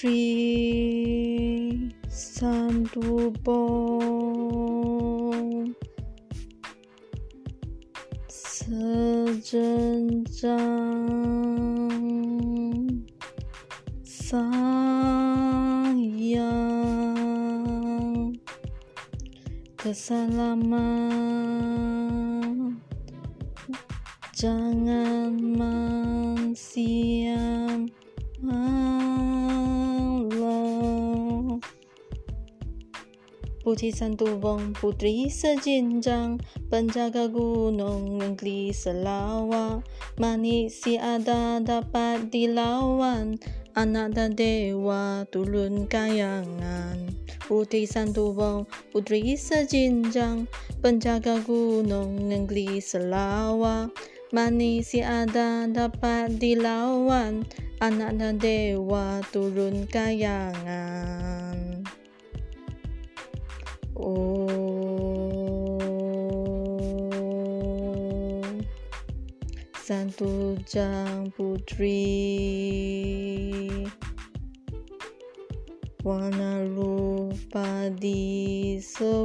Putri Santubong Sejenjang Sayang Jangan mensiam Putih Santubong Putri sejenjang Penjaga gunung negeri selawat Manis si ada dapat dilawan Anak dan dewa turun kayangan. Putih Santubong Putri sejenjang Penjaga gunung negeri selawat Manis si ada dapat dilawan Anak dan dewa turun kayangan Oh. Om Japutri, Putri. Wana lupa di seula.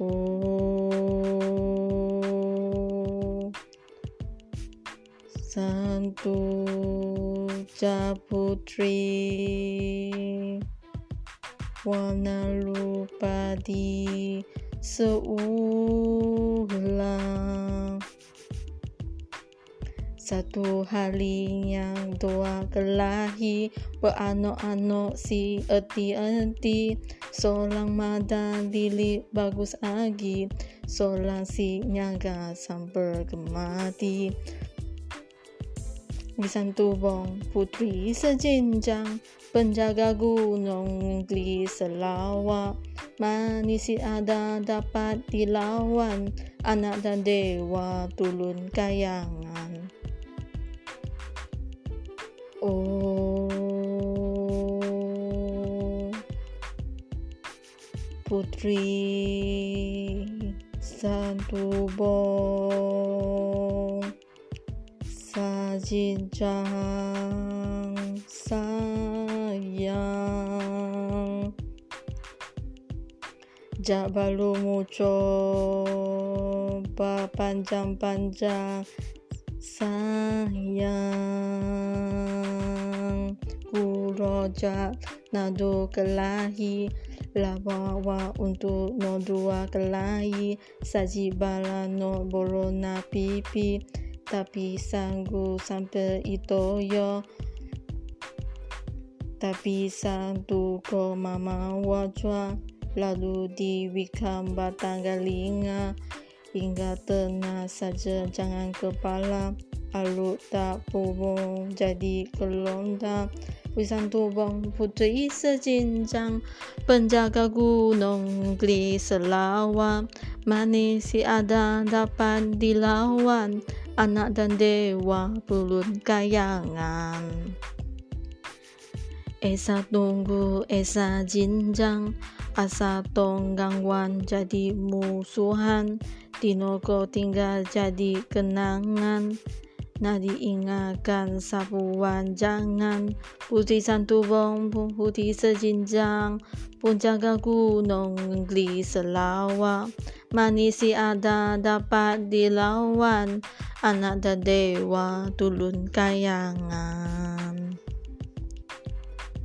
Oh. Santujang Putri. Warna lupa di seulang. Satu hari yang dua kelahi Beranok-anok si eti-eti Solang madan dilik bagus agi Solang si nyaga sampai kemati Wisan Tubong Putri sejenjang Penjaga gunung negeri selawat Manis ada dapat dilawan Anak dan dewa turun kayangan. Oh. Putri Santubong Sajinjang sayang. Jak balu coba panjang-panjang. Sayang. Ku rojak nado kelahi. Lawawa untuk no dua kelahi. Saji bala no bolona pipi Tapi sanggup sampai itu yo Tapi satu ko mama wajwa Lalu diwikam batang galinga Hingga tena saja jangan kepala Alut tak pubung jadi kelonda. Wisan tubong putri sejenjang Penjaga gunung negeri selawat Manis si ada dapat dilawan Anak dan dewa pulun kayangan. Esa tunggu Esa jinjang Asa tong gangguan jadi musuhan. Dinogo tinggal jadi kenangan. Nah diingatkan sapuan jangan Putih santubong putih sejinjang Penjaga gunung negeri selawat manisi ada dapat dilawan. Anak da dewa tulun kayangan.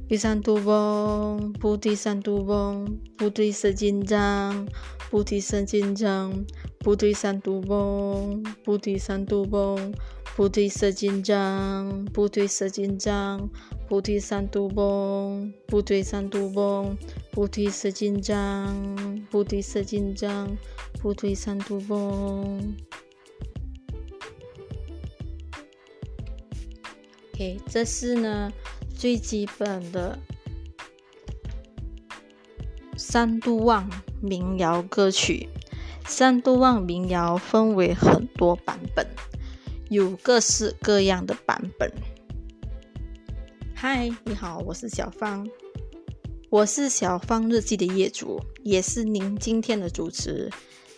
Pisan tubong putih san tubong putri sejinjang putih sejinjang putri san tubong putih san tubong putih sejinjang putih sejinjang putih san tubong putih san tubong putih sejinjang. Putih sejinjang, putih santubong。OK，这是呢最基本的三都旺民谣歌曲。三都旺民谣分为很多版本，有各式各样的版本。嗨，你好，我是小芳，我是小芳日记的业主，也是您今天的主持。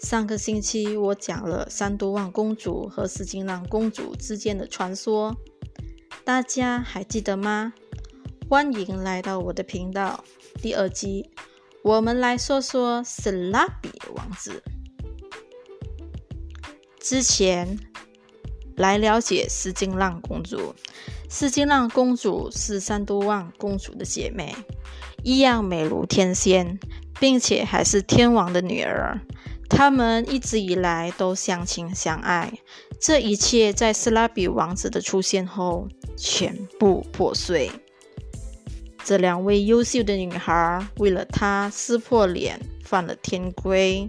上个星期我讲了三都旺公主和石金浪公主之间的传说。大家还记得吗？欢迎来到我的频道。第二集，我们来说说史拉比王子。之前来了解斯金浪公主。斯金浪公主是三都旺公主的姐妹，一样美如天仙，并且还是天王的女儿。他们一直以来都相亲相爱，这一切在斯拉比王子的出现后全部破碎。这两位优秀的女孩为了他撕破脸，犯了天规。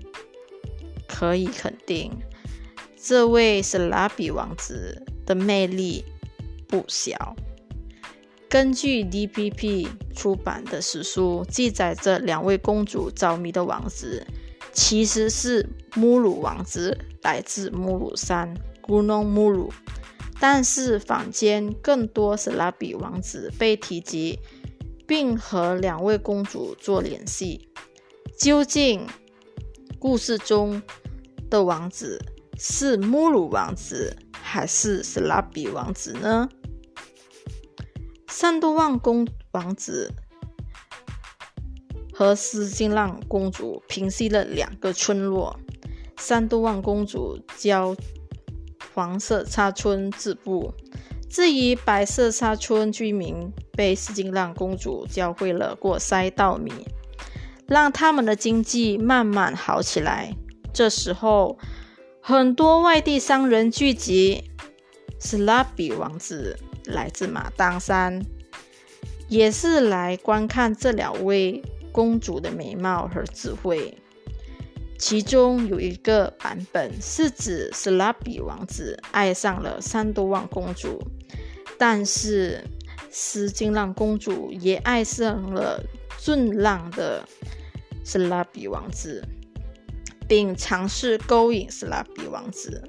可以肯定，这位斯拉比王子的魅力不小。根据 DPP 出版的史书记载，这两位公主着迷的王子。其实是穆鲁王子，来自穆鲁山 （Gunung Mulu），但是坊间更多是拉比王子被提及，并和两位公主做联系。究竟故事中的王子是穆鲁王子，还是斯拉比王子呢？三多旺公王子。和斯金浪公主平息了两个村落，三都旺公主教黄色沙村织布，至于白色沙村居民被斯金浪公主教会了过筛稻米，让他们的经济慢慢好起来。这时候，很多外地商人聚集，斯拉比王子来自马当山，也是来观看这两位。公主的美貌和智慧，其中有一个版本是指斯拉比王子爱上了三多旺公主，但是斯金浪公主也爱上了俊朗的斯拉比王子，并尝试勾引斯拉比王子。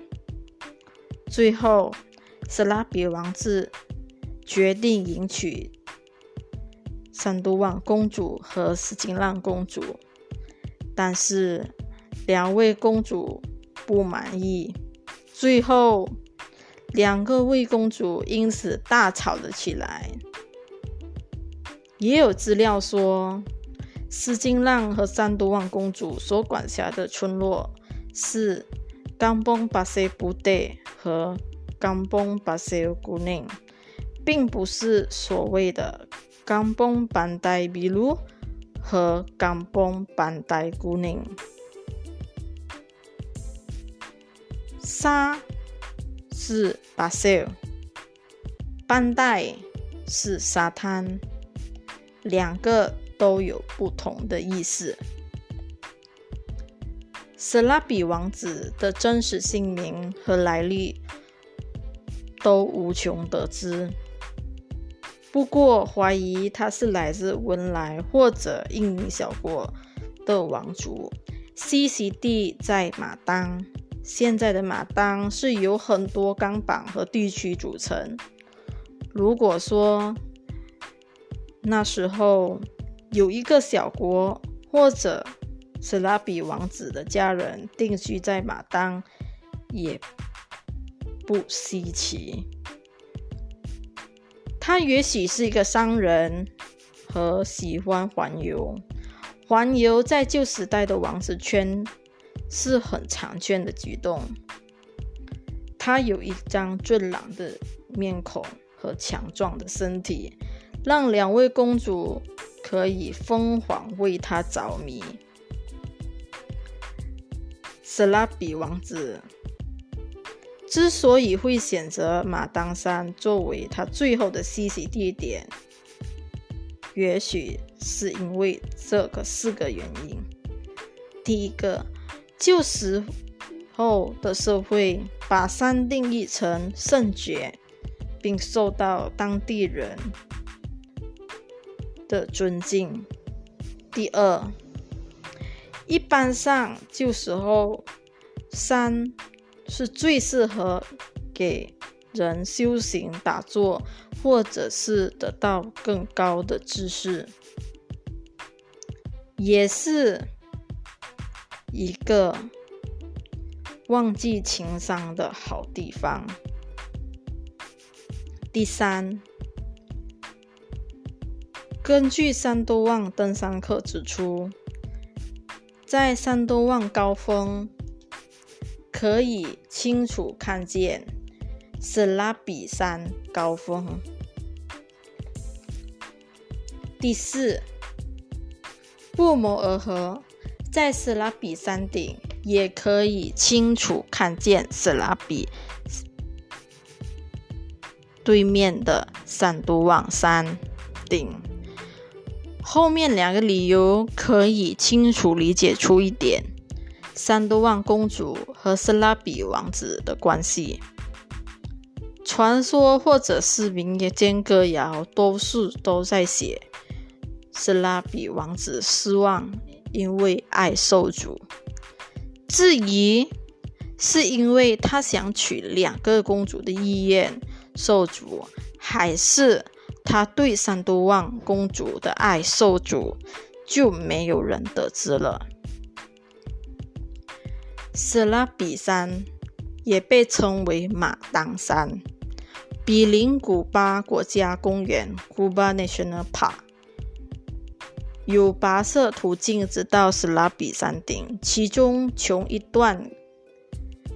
最后，斯拉比王子决定迎娶。三都旺公主和斯金浪公主，但是两位公主不满意，最后两个位公主因此大吵了起来。也有资料说，斯金浪和三都旺公主所管辖的村落是冈崩巴塞布德和冈崩巴塞古宁，并不是所谓的。冈崩班代比鲁和冈崩班代古宁，沙是巴塞尔，班代是沙滩，两个都有不同的意思。斯拉比王子的真实姓名和来历都无从得知。不过，怀疑他是来自文莱或者印尼小国的王族。栖息地在马当，现在的马当是由很多钢板和地区组成。如果说那时候有一个小国，或者是拉比王子的家人定居在马当，也不稀奇。他也许是一个商人，和喜欢环游。环游在旧时代的王子圈是很常见的举动。他有一张俊朗的面孔和强壮的身体，让两位公主可以疯狂为他着迷。斯拉比王子。之所以会选择马当山作为他最后的栖息地点，也许是因为这个四个原因：第一个，旧时候的社会把山定义成圣洁，并受到当地人的尊敬；第二，一般上旧时候山。是最适合给人修行、打坐，或者是得到更高的知识，也是一个忘记情商的好地方。第三，根据三多旺登山客指出，在三多旺高峰可以清楚看见斯拉比山高峰。第四，不谋而合，在斯拉比山顶也可以清楚看见斯拉比。对面的三都旺山顶，后面两个理由可以清楚理解出一点：三多旺公主和斯拉比王子的关系。传说或者是民间歌谣，多数都在写斯拉比王子失望，因为爱受阻。质疑是因为他想娶两个公主的意愿。受阻，还是他对三都旺公主的爱受阻，就没有人得知了。斯拉比山也被称为马当山，比邻古巴国家公园 （Cuba National Park），有跋涉途径直到斯拉比山顶，其中从一段。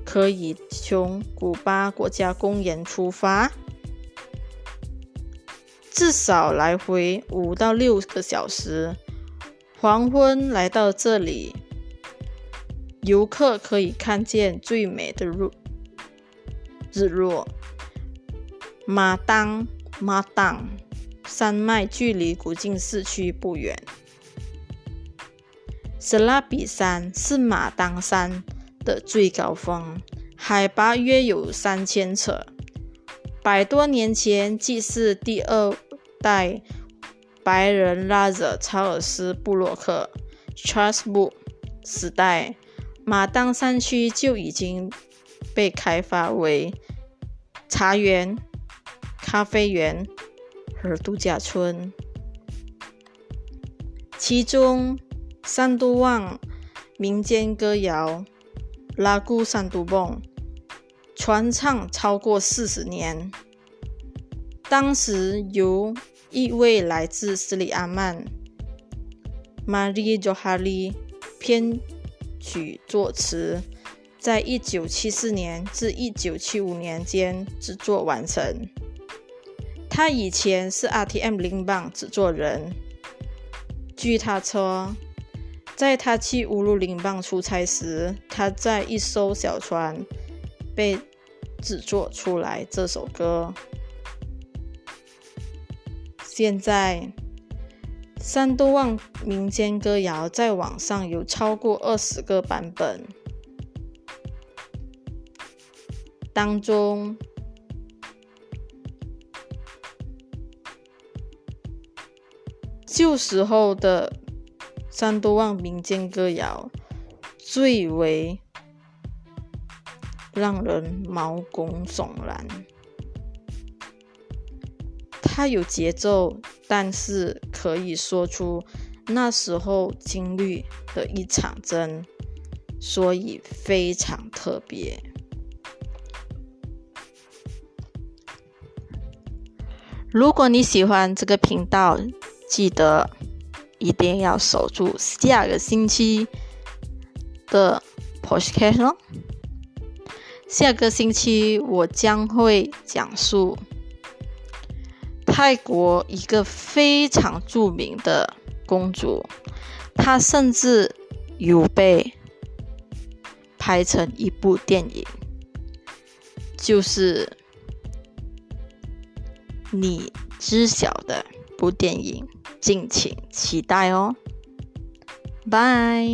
可以从古巴国家公园出发，至少来回五到六个小时。黄昏来到这里，游客可以看见最美的日日落。马当马当山脉距离古晋市区不远。斯拉比山是马当山。的最高峰，海拔约有三千尺。百多年前，即是第二代白人拉惹查尔斯布洛克 （Charles Book） 时代，马当山区就已经被开发为茶园、咖啡园和度假村。其中，三都旺民间歌谣。拉古三都蹦传唱超过四十年。当时由一位来自斯里阿曼 （Marie Johari） 编曲作词，在一九七四年至一九七五年间制作完成。他以前是 RTM 零棒制作人。据他说。在他去乌鲁林邦出差时，他在一艘小船被制作出来这首歌。现在，三都旺民间歌谣在网上有超过二十个版本，当中旧时候的。三多望民间歌谣最为让人毛骨悚然。它有节奏，但是可以说出那时候经历的一场真，所以非常特别。如果你喜欢这个频道，记得。一定要守住下个星期的 podcast 哦。下个星期我将会讲述泰国一个非常著名的公主，她甚至有被拍成一部电影，就是你知晓的部电影。敬请期待哦，拜。